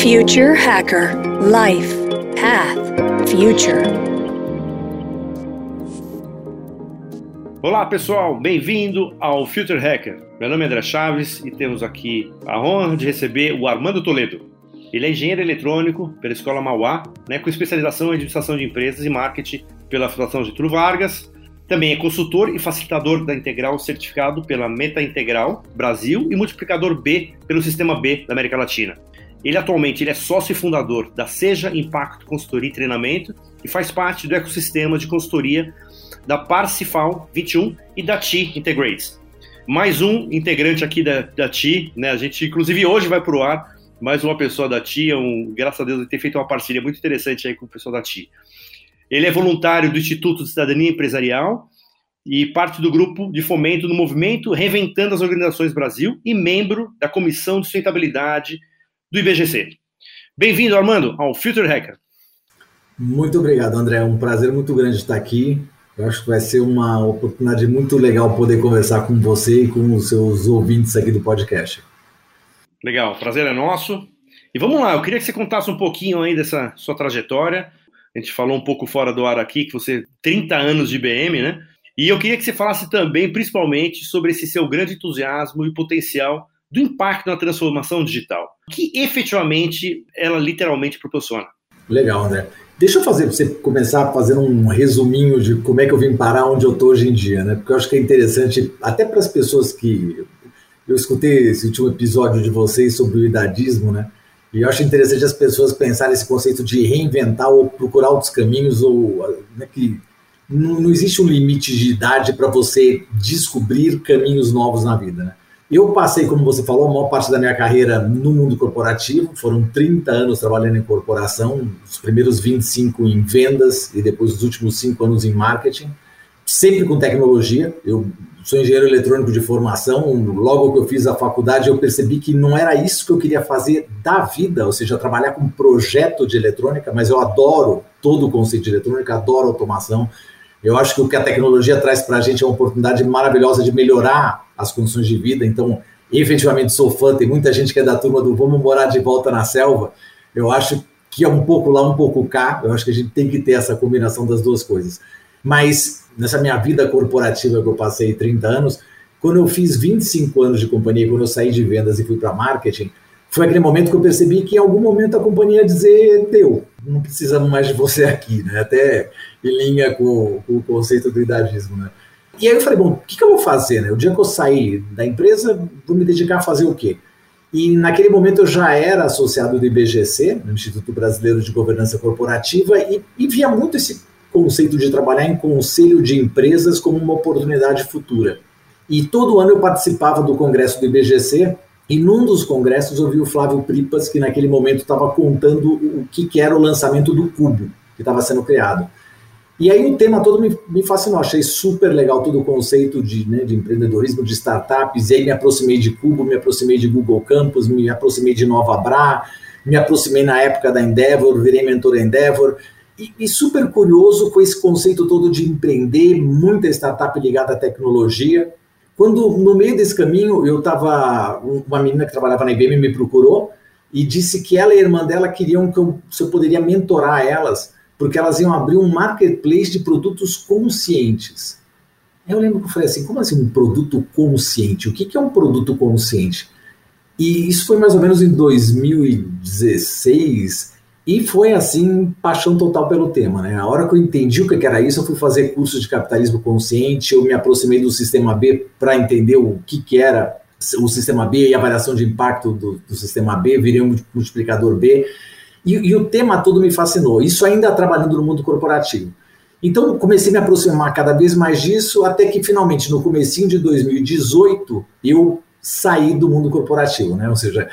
Future Hacker Life Path Future. Olá pessoal, bem-vindo ao Future Hacker. Meu nome é André Chaves e temos aqui a honra de receber o Armando Toledo. Ele é engenheiro eletrônico pela Escola Mauá, né, com especialização em administração de empresas e marketing pela Fundação Getúlio Vargas. Também é consultor e facilitador da Integral certificado pela Meta Integral Brasil e multiplicador B pelo Sistema B da América Latina. Ele atualmente ele é sócio e fundador da Seja Impacto Consultoria e Treinamento e faz parte do ecossistema de consultoria da Parsifal 21 e da TI Integrates. Mais um integrante aqui da, da TI, né? A gente, inclusive, hoje vai para o ar mais uma pessoa da TI, é um, graças a Deus, ele tem feito uma parceria muito interessante aí com o pessoal da TI. Ele é voluntário do Instituto de Cidadania Empresarial e parte do grupo de fomento no movimento Reventando as Organizações Brasil e membro da Comissão de Sustentabilidade do IBGC. Bem-vindo, Armando, ao Future Hacker. Muito obrigado, André. É um prazer muito grande estar aqui. Eu acho que vai ser uma oportunidade muito legal poder conversar com você e com os seus ouvintes aqui do podcast. Legal, prazer é nosso. E vamos lá, eu queria que você contasse um pouquinho aí dessa sua trajetória. A gente falou um pouco fora do ar aqui, que você 30 anos de IBM, né? E eu queria que você falasse também, principalmente, sobre esse seu grande entusiasmo e potencial do impacto na transformação digital, que efetivamente ela literalmente proporciona. Legal, André. Deixa eu fazer você começar fazendo um resuminho de como é que eu vim parar onde eu estou hoje em dia, né? Porque eu acho que é interessante, até para as pessoas que. Eu escutei esse último episódio de vocês sobre o idadismo, né? E eu acho interessante as pessoas pensarem esse conceito de reinventar ou procurar outros caminhos, ou né, que não, não existe um limite de idade para você descobrir caminhos novos na vida, né? Eu passei, como você falou, a maior parte da minha carreira no mundo corporativo, foram 30 anos trabalhando em corporação, os primeiros 25 em vendas e depois os últimos 5 anos em marketing, sempre com tecnologia. Eu sou engenheiro eletrônico de formação, logo que eu fiz a faculdade eu percebi que não era isso que eu queria fazer da vida, ou seja, trabalhar com projeto de eletrônica, mas eu adoro todo o conceito de eletrônica, adoro automação, eu acho que o que a tecnologia traz para a gente é uma oportunidade maravilhosa de melhorar as condições de vida. Então, efetivamente sou fã. Tem muita gente que é da turma do vamos morar de volta na selva. Eu acho que é um pouco lá, um pouco cá. Eu acho que a gente tem que ter essa combinação das duas coisas. Mas nessa minha vida corporativa que eu passei 30 anos, quando eu fiz 25 anos de companhia, quando eu saí de vendas e fui para marketing, foi aquele momento que eu percebi que em algum momento a companhia ia dizer deu, não precisamos mais de você aqui, né? Até em linha com, com o conceito do idadismo, né? E aí eu falei, bom, o que, que, eu vou fazer, né? O dia que eu sair da empresa, vou me dedicar a fazer o quê? E naquele momento eu já era associado do IBGC, no Instituto Brasileiro de Governança Corporativa, e, e via muito esse conceito de trabalhar em conselho de empresas como uma oportunidade futura. E todo ano eu participava do congresso do IBGC, e num dos congressos eu vi o Flávio Pripas, que naquele momento estava contando o que, que era o lançamento do Cubo, que estava sendo criado. E aí o tema todo me, me, fascinou, achei super legal todo o conceito de, né, de empreendedorismo, de startups, e aí me aproximei de Cubo, me aproximei de Google Campus, me aproximei de Nova Bra, me aproximei na época da Endeavor, virei mentor Endeavor, e, e super curioso com esse conceito todo de empreender, muita startup ligada à tecnologia, quando no meio desse caminho eu estava, uma menina que trabalhava na IBM me procurou e disse que ela e a irmã dela queriam que eu, se eu poderia mentorar elas, porque elas iam abrir um marketplace de produtos conscientes. Eu lembro que eu falei assim, como assim um produto consciente? O que, que é um produto consciente? E isso foi mais ou menos em 2016, e foi assim, paixão total pelo tema. Né? A hora que eu entendi o que era isso, eu fui fazer cursos de capitalismo consciente, eu me aproximei do sistema B para entender o que, que era o sistema B e a variação de impacto do, do sistema B, virei um multiplicador B. E, e, o tema todo me fascinou. Isso ainda trabalhando no mundo corporativo. Então comecei a me aproximar cada vez mais disso, até que finalmente no comecinho de 2018 eu saí do mundo corporativo, né? Ou seja,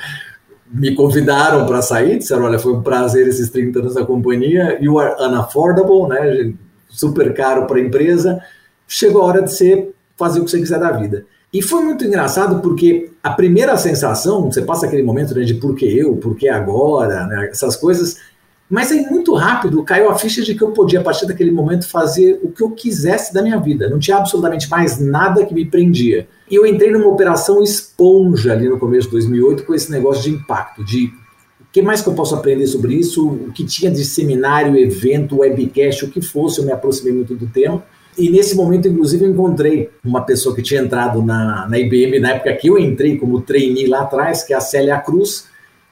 me convidaram para sair, disseram, olha, foi um prazer esses 30 anos da companhia, you are unaffordable, né, super caro para a empresa, chegou a hora de você fazer o que você quiser da vida. E foi muito engraçado porque a primeira sensação, você passa aquele momento né, de por que eu, por que agora, né, essas coisas, mas aí muito rápido caiu a ficha de que eu podia, a partir daquele momento, fazer o que eu quisesse da minha vida. Não tinha absolutamente mais nada que me prendia. E eu entrei numa operação esponja ali no começo de 2008 com esse negócio de impacto, de que mais que eu posso aprender sobre isso? O que tinha de seminário, evento, webcast, o que fosse, eu me aproximei muito do tema. E nesse momento, inclusive, eu encontrei uma pessoa que tinha entrado na, na IBM na época que eu entrei como trainee lá atrás, que é a Célia Cruz,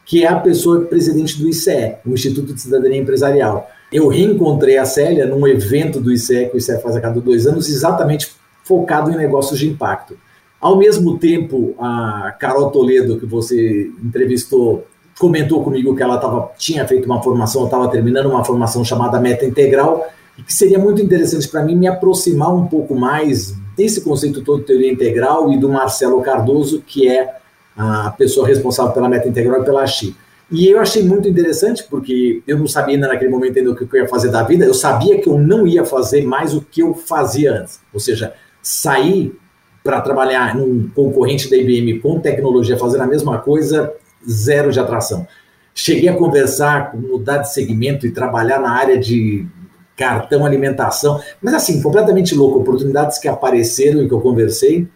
que é a pessoa presidente do ICE, o Instituto de Cidadania Empresarial. Eu reencontrei a Célia num evento do ICE, que o ICE faz a cada dois anos, exatamente focado em negócios de impacto. Ao mesmo tempo, a Carol Toledo, que você entrevistou, comentou comigo que ela tava, tinha feito uma formação, estava terminando uma formação chamada Meta Integral, e que seria muito interessante para mim me aproximar um pouco mais desse conceito todo de teoria integral e do Marcelo Cardoso, que é a pessoa responsável pela meta integral e pela AXI. E eu achei muito interessante, porque eu não sabia ainda naquele momento ainda o que eu ia fazer da vida, eu sabia que eu não ia fazer mais o que eu fazia antes. Ou seja, sair para trabalhar num concorrente da IBM com tecnologia, fazendo a mesma coisa, zero de atração. Cheguei a conversar, mudar de segmento e trabalhar na área de cartão alimentação, mas assim, completamente louco, oportunidades que apareceram e que eu conversei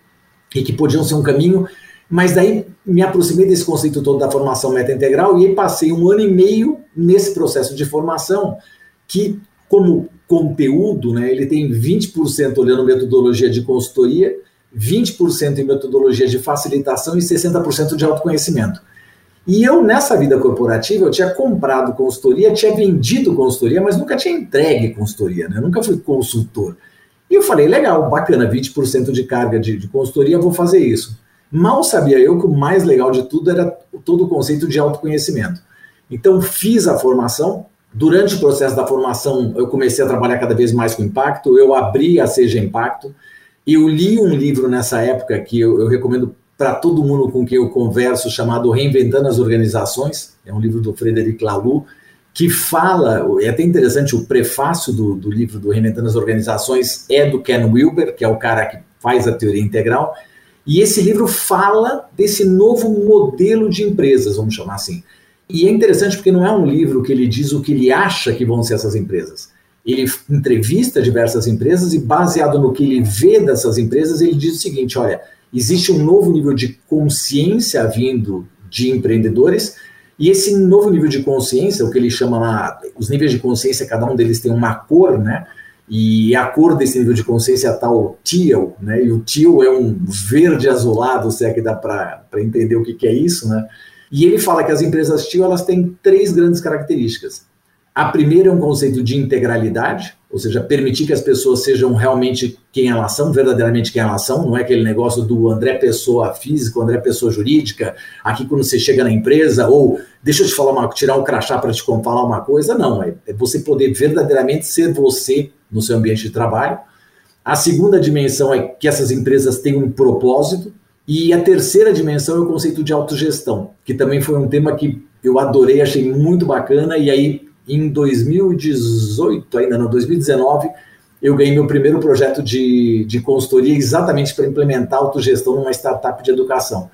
e que podiam ser um caminho, mas daí me aproximei desse conceito todo da formação meta integral e passei um ano e meio nesse processo de formação que, como conteúdo, né, ele tem 20% olhando metodologia de consultoria, 20% em metodologia de facilitação e 60% de autoconhecimento. E eu, nessa vida corporativa, eu tinha comprado consultoria, tinha vendido consultoria, mas nunca tinha entregue consultoria, né? Eu nunca fui consultor. E eu falei, legal, bacana, 20% de carga de, de consultoria, vou fazer isso. Mal sabia eu que o mais legal de tudo era todo o conceito de autoconhecimento. Então, fiz a formação. Durante o processo da formação, eu comecei a trabalhar cada vez mais com impacto. Eu abri a Seja Impacto. Eu li um livro nessa época que eu, eu recomendo para todo mundo com quem eu converso, chamado Reinventando as Organizações, é um livro do Frederic Laloux, que fala, é até interessante, o prefácio do, do livro do Reinventando as Organizações é do Ken Wilber, que é o cara que faz a teoria integral, e esse livro fala desse novo modelo de empresas, vamos chamar assim. E é interessante porque não é um livro que ele diz o que ele acha que vão ser essas empresas. Ele entrevista diversas empresas e, baseado no que ele vê dessas empresas, ele diz o seguinte: olha, existe um novo nível de consciência vindo de empreendedores, e esse novo nível de consciência, o que ele chama lá, os níveis de consciência, cada um deles tem uma cor, né? E a cor desse nível de consciência é tal teal, né? E o teal é um verde azulado, se é que dá para entender o que, que é isso, né? E ele fala que as empresas teal elas têm três grandes características. A primeira é um conceito de integralidade, ou seja, permitir que as pessoas sejam realmente quem elas são, verdadeiramente quem elas são, não é aquele negócio do André Pessoa físico, André Pessoa jurídica, aqui quando você chega na empresa, ou deixa eu te falar uma, tirar um crachá para te falar uma coisa, não, é, é você poder verdadeiramente ser você no seu ambiente de trabalho. A segunda dimensão é que essas empresas têm um propósito, e a terceira dimensão é o conceito de autogestão, que também foi um tema que eu adorei, achei muito bacana, e aí em 2018, ainda não, 2019, eu ganhei meu primeiro projeto de, de consultoria exatamente para implementar autogestão numa startup de educação.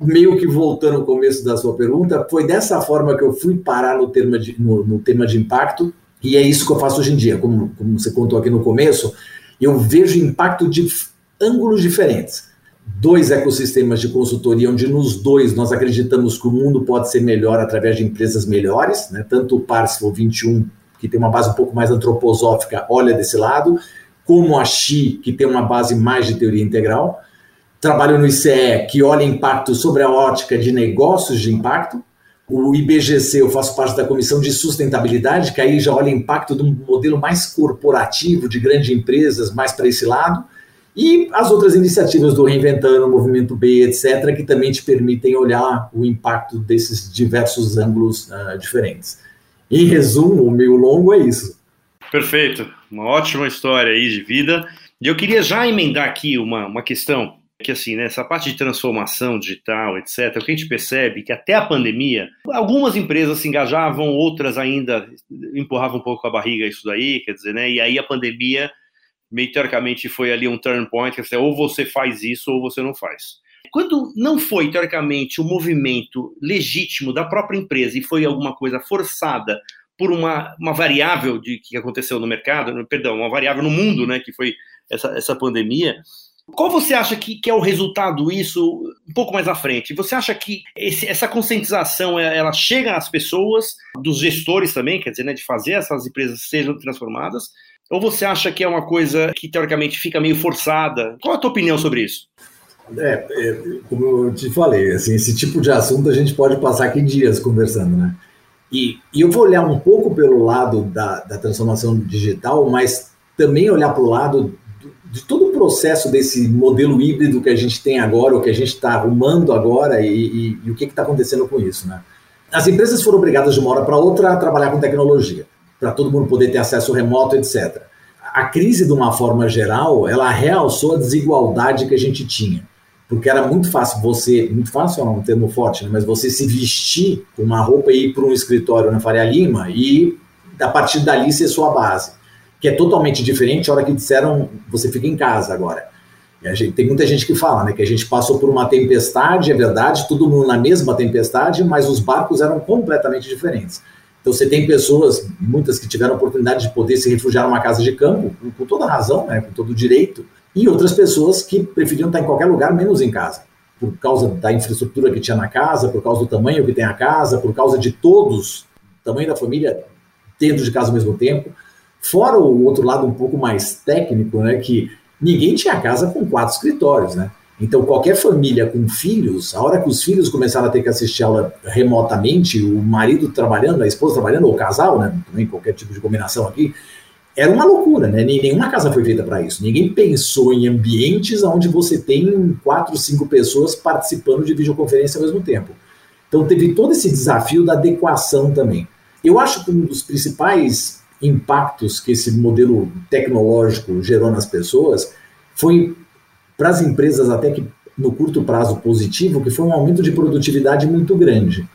Meio que voltando ao começo da sua pergunta, foi dessa forma que eu fui parar no tema de, no, no tema de impacto, e é isso que eu faço hoje em dia. Como, como você contou aqui no começo, eu vejo impacto de ângulos diferentes dois ecossistemas de consultoria, onde nos dois nós acreditamos que o mundo pode ser melhor através de empresas melhores, né? tanto o Parsifal 21, que tem uma base um pouco mais antroposófica, olha desse lado, como a Xi, que tem uma base mais de teoria integral. Trabalho no ICE, que olha impacto sobre a ótica de negócios de impacto. O IBGC, eu faço parte da comissão de sustentabilidade, que aí já olha impacto de um modelo mais corporativo, de grandes empresas, mais para esse lado. E as outras iniciativas do Reinventando, Movimento B, etc., que também te permitem olhar o impacto desses diversos ângulos uh, diferentes. Em resumo, o meio longo é isso. Perfeito, uma ótima história aí de vida. E eu queria já emendar aqui uma, uma questão, que assim, né, essa parte de transformação digital, etc., o que a gente percebe que até a pandemia, algumas empresas se engajavam, outras ainda empurravam um pouco a barriga isso daí, quer dizer, né, e aí a pandemia meio teoricamente foi ali um turn point, que é, ou você faz isso ou você não faz. Quando não foi, teoricamente, o um movimento legítimo da própria empresa e foi alguma coisa forçada por uma, uma variável de que aconteceu no mercado, perdão, uma variável no mundo, né, que foi essa, essa pandemia, Qual você acha que, que é o resultado disso um pouco mais à frente? Você acha que esse, essa conscientização ela chega às pessoas, dos gestores também, quer dizer, né, de fazer essas empresas sejam transformadas? Ou você acha que é uma coisa que teoricamente fica meio forçada? Qual a tua opinião sobre isso? É, é, como eu te falei, assim, esse tipo de assunto a gente pode passar aqui dias conversando, né? E, e eu vou olhar um pouco pelo lado da, da transformação digital, mas também olhar para o lado de todo o processo desse modelo híbrido que a gente tem agora, o que a gente está arrumando agora e, e, e o que está acontecendo com isso, né? As empresas foram obrigadas de uma hora para outra a trabalhar com tecnologia, para todo mundo poder ter acesso remoto, etc. A crise, de uma forma geral, ela realçou a desigualdade que a gente tinha porque era muito fácil você, muito fácil é um termo forte, né? mas você se vestir com uma roupa e ir para um escritório na Faria Lima e a partir dali ser sua base, que é totalmente diferente a hora que disseram você fica em casa agora. Gente, tem muita gente que fala né, que a gente passou por uma tempestade, é verdade, todo mundo na mesma tempestade, mas os barcos eram completamente diferentes. Então você tem pessoas, muitas que tiveram a oportunidade de poder se refugiar numa casa de campo, com toda razão, né, com todo direito, e outras pessoas que preferiam estar em qualquer lugar, menos em casa, por causa da infraestrutura que tinha na casa, por causa do tamanho que tem a casa, por causa de todos, tamanho da família dentro de casa ao mesmo tempo. Fora o outro lado um pouco mais técnico, né, que ninguém tinha casa com quatro escritórios, né? Então, qualquer família com filhos, a hora que os filhos começaram a ter que assistir aula remotamente, o marido trabalhando, a esposa trabalhando, ou o casal, né? Também qualquer tipo de combinação aqui, era uma loucura, né? Nenhuma casa foi feita para isso. Ninguém pensou em ambientes onde você tem quatro, cinco pessoas participando de videoconferência ao mesmo tempo. Então teve todo esse desafio da adequação também. Eu acho que um dos principais impactos que esse modelo tecnológico gerou nas pessoas foi para as empresas até que no curto prazo positivo, que foi um aumento de produtividade muito grande.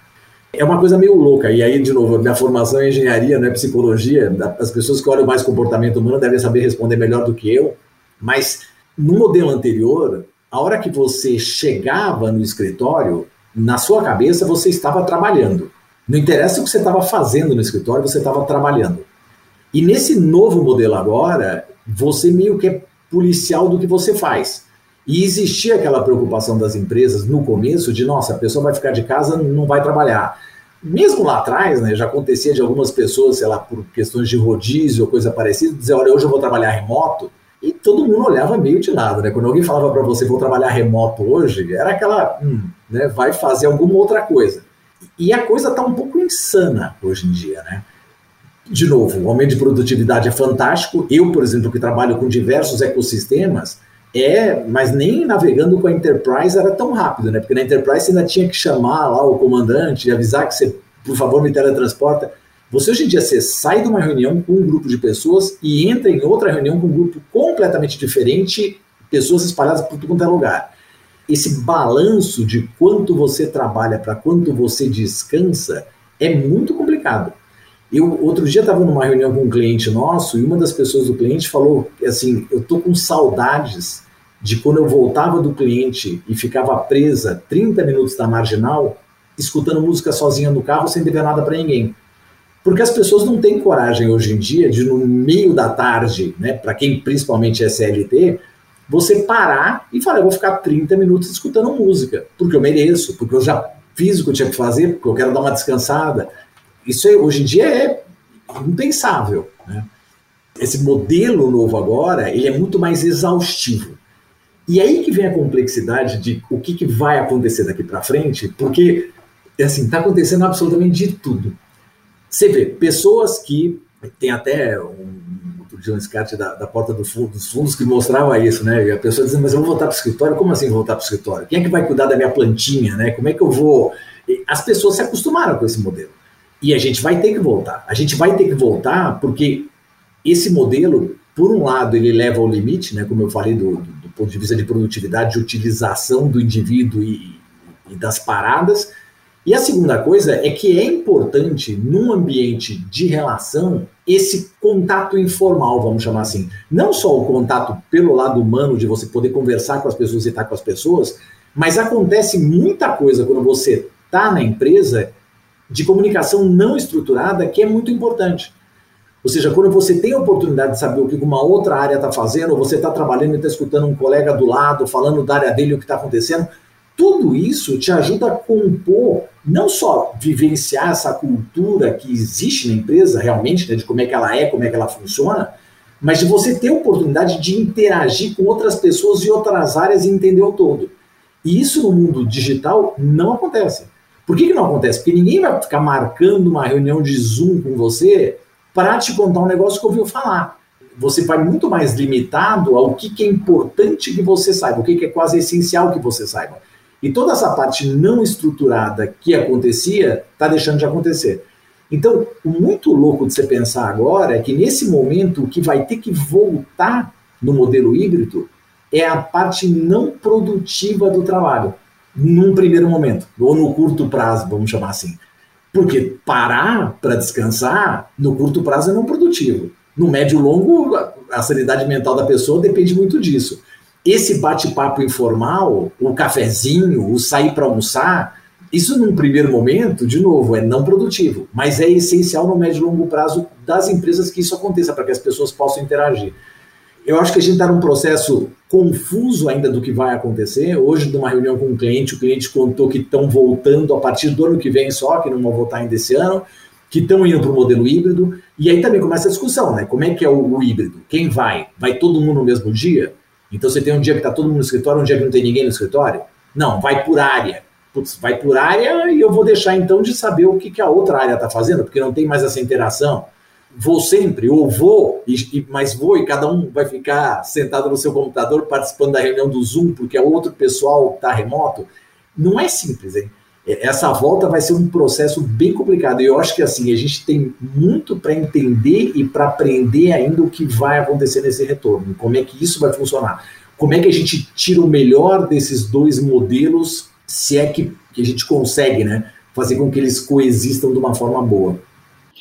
É uma coisa meio louca, e aí, de novo, minha formação é engenharia, não é psicologia. As pessoas que olham mais comportamento humano devem saber responder melhor do que eu, mas no modelo anterior, a hora que você chegava no escritório, na sua cabeça você estava trabalhando. Não interessa o que você estava fazendo no escritório, você estava trabalhando. E nesse novo modelo agora, você meio que é policial do que você faz. E existia aquela preocupação das empresas no começo de, nossa, a pessoa vai ficar de casa, não vai trabalhar. Mesmo lá atrás, né, já acontecia de algumas pessoas, sei lá, por questões de rodízio ou coisa parecida, dizer, olha, hoje eu vou trabalhar remoto, e todo mundo olhava meio de lado, né? Quando alguém falava para você, vou trabalhar remoto hoje, era aquela, hum, né, vai fazer alguma outra coisa. E a coisa está um pouco insana hoje em dia, né? De novo, o aumento de produtividade é fantástico. Eu, por exemplo, que trabalho com diversos ecossistemas, é, mas nem navegando com a Enterprise era tão rápido, né? Porque na Enterprise você ainda tinha que chamar lá o comandante e avisar que você, por favor, me teletransporta. Você hoje em dia você sai de uma reunião com um grupo de pessoas e entra em outra reunião com um grupo completamente diferente, pessoas espalhadas por tudo quanto é lugar. Esse balanço de quanto você trabalha para quanto você descansa é muito complicado. Eu outro dia estava numa reunião com um cliente nosso e uma das pessoas do cliente falou assim: eu tô com saudades de quando eu voltava do cliente e ficava presa 30 minutos da marginal, escutando música sozinha no carro sem dever nada para ninguém. Porque as pessoas não têm coragem hoje em dia de, no meio da tarde, né, para quem principalmente é CLT, você parar e falar: eu vou ficar 30 minutos escutando música, porque eu mereço, porque eu já fiz o que eu tinha que fazer, porque eu quero dar uma descansada. Isso é, hoje em dia é impensável. Né? Esse modelo novo agora, ele é muito mais exaustivo. E aí que vem a complexidade de o que, que vai acontecer daqui para frente, porque assim está acontecendo absolutamente de tudo. Você vê pessoas que tem até um outro dia um escate da, da porta do fundo, dos fundos que mostrava isso, né? E a pessoa dizendo, mas eu vou voltar para o escritório? Como assim voltar para o escritório? Quem é que vai cuidar da minha plantinha, né? Como é que eu vou? As pessoas se acostumaram com esse modelo. E a gente vai ter que voltar. A gente vai ter que voltar porque esse modelo, por um lado, ele leva ao limite, né, como eu falei, do, do, do ponto de vista de produtividade, de utilização do indivíduo e, e das paradas. E a segunda coisa é que é importante, num ambiente de relação, esse contato informal, vamos chamar assim. Não só o contato pelo lado humano, de você poder conversar com as pessoas e estar com as pessoas, mas acontece muita coisa quando você está na empresa de comunicação não estruturada que é muito importante. Ou seja, quando você tem a oportunidade de saber o que uma outra área está fazendo, ou você está trabalhando e está escutando um colega do lado falando da área dele o que está acontecendo, tudo isso te ajuda a compor, não só vivenciar essa cultura que existe na empresa realmente, né, de como é que ela é, como é que ela funciona, mas de você ter a oportunidade de interagir com outras pessoas de outras áreas e entender o todo. E isso no mundo digital não acontece. Por que, que não acontece? Porque ninguém vai ficar marcando uma reunião de Zoom com você para te contar um negócio que ouviu falar. Você vai muito mais limitado ao que, que é importante que você saiba, o que, que é quase essencial que você saiba. E toda essa parte não estruturada que acontecia está deixando de acontecer. Então, o muito louco de você pensar agora é que nesse momento o que vai ter que voltar no modelo híbrido é a parte não produtiva do trabalho, num primeiro momento, ou no curto prazo, vamos chamar assim. Porque parar para descansar, no curto prazo, é não produtivo. No médio e longo, a sanidade mental da pessoa depende muito disso. Esse bate-papo informal, o cafezinho, o sair para almoçar, isso, num primeiro momento, de novo, é não produtivo, mas é essencial no médio e longo prazo das empresas que isso aconteça, para que as pessoas possam interagir. Eu acho que a gente está num processo confuso ainda do que vai acontecer. Hoje, numa reunião com um cliente, o cliente contou que estão voltando a partir do ano que vem só, que não vão voltar ainda esse ano, que estão indo para o modelo híbrido. E aí também começa a discussão, né? Como é que é o, o híbrido? Quem vai? Vai todo mundo no mesmo dia? Então você tem um dia que está todo mundo no escritório, um dia que não tem ninguém no escritório? Não, vai por área putz, vai por área e eu vou deixar então de saber o que, que a outra área está fazendo, porque não tem mais essa interação. Vou sempre, ou vou, e, mas vou, e cada um vai ficar sentado no seu computador participando da reunião do Zoom, porque é outro pessoal está remoto. Não é simples, hein? É, essa volta vai ser um processo bem complicado. E eu acho que assim, a gente tem muito para entender e para aprender ainda o que vai acontecer nesse retorno, como é que isso vai funcionar. Como é que a gente tira o melhor desses dois modelos se é que, que a gente consegue né, fazer com que eles coexistam de uma forma boa.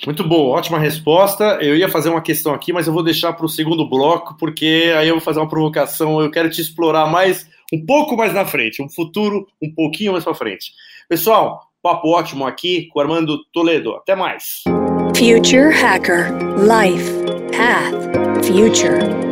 Muito bom, ótima resposta. Eu ia fazer uma questão aqui, mas eu vou deixar para o segundo bloco, porque aí eu vou fazer uma provocação. Eu quero te explorar mais, um pouco mais na frente, um futuro um pouquinho mais para frente. Pessoal, papo ótimo aqui com Armando Toledo. Até mais. Future Hacker Life Path Future.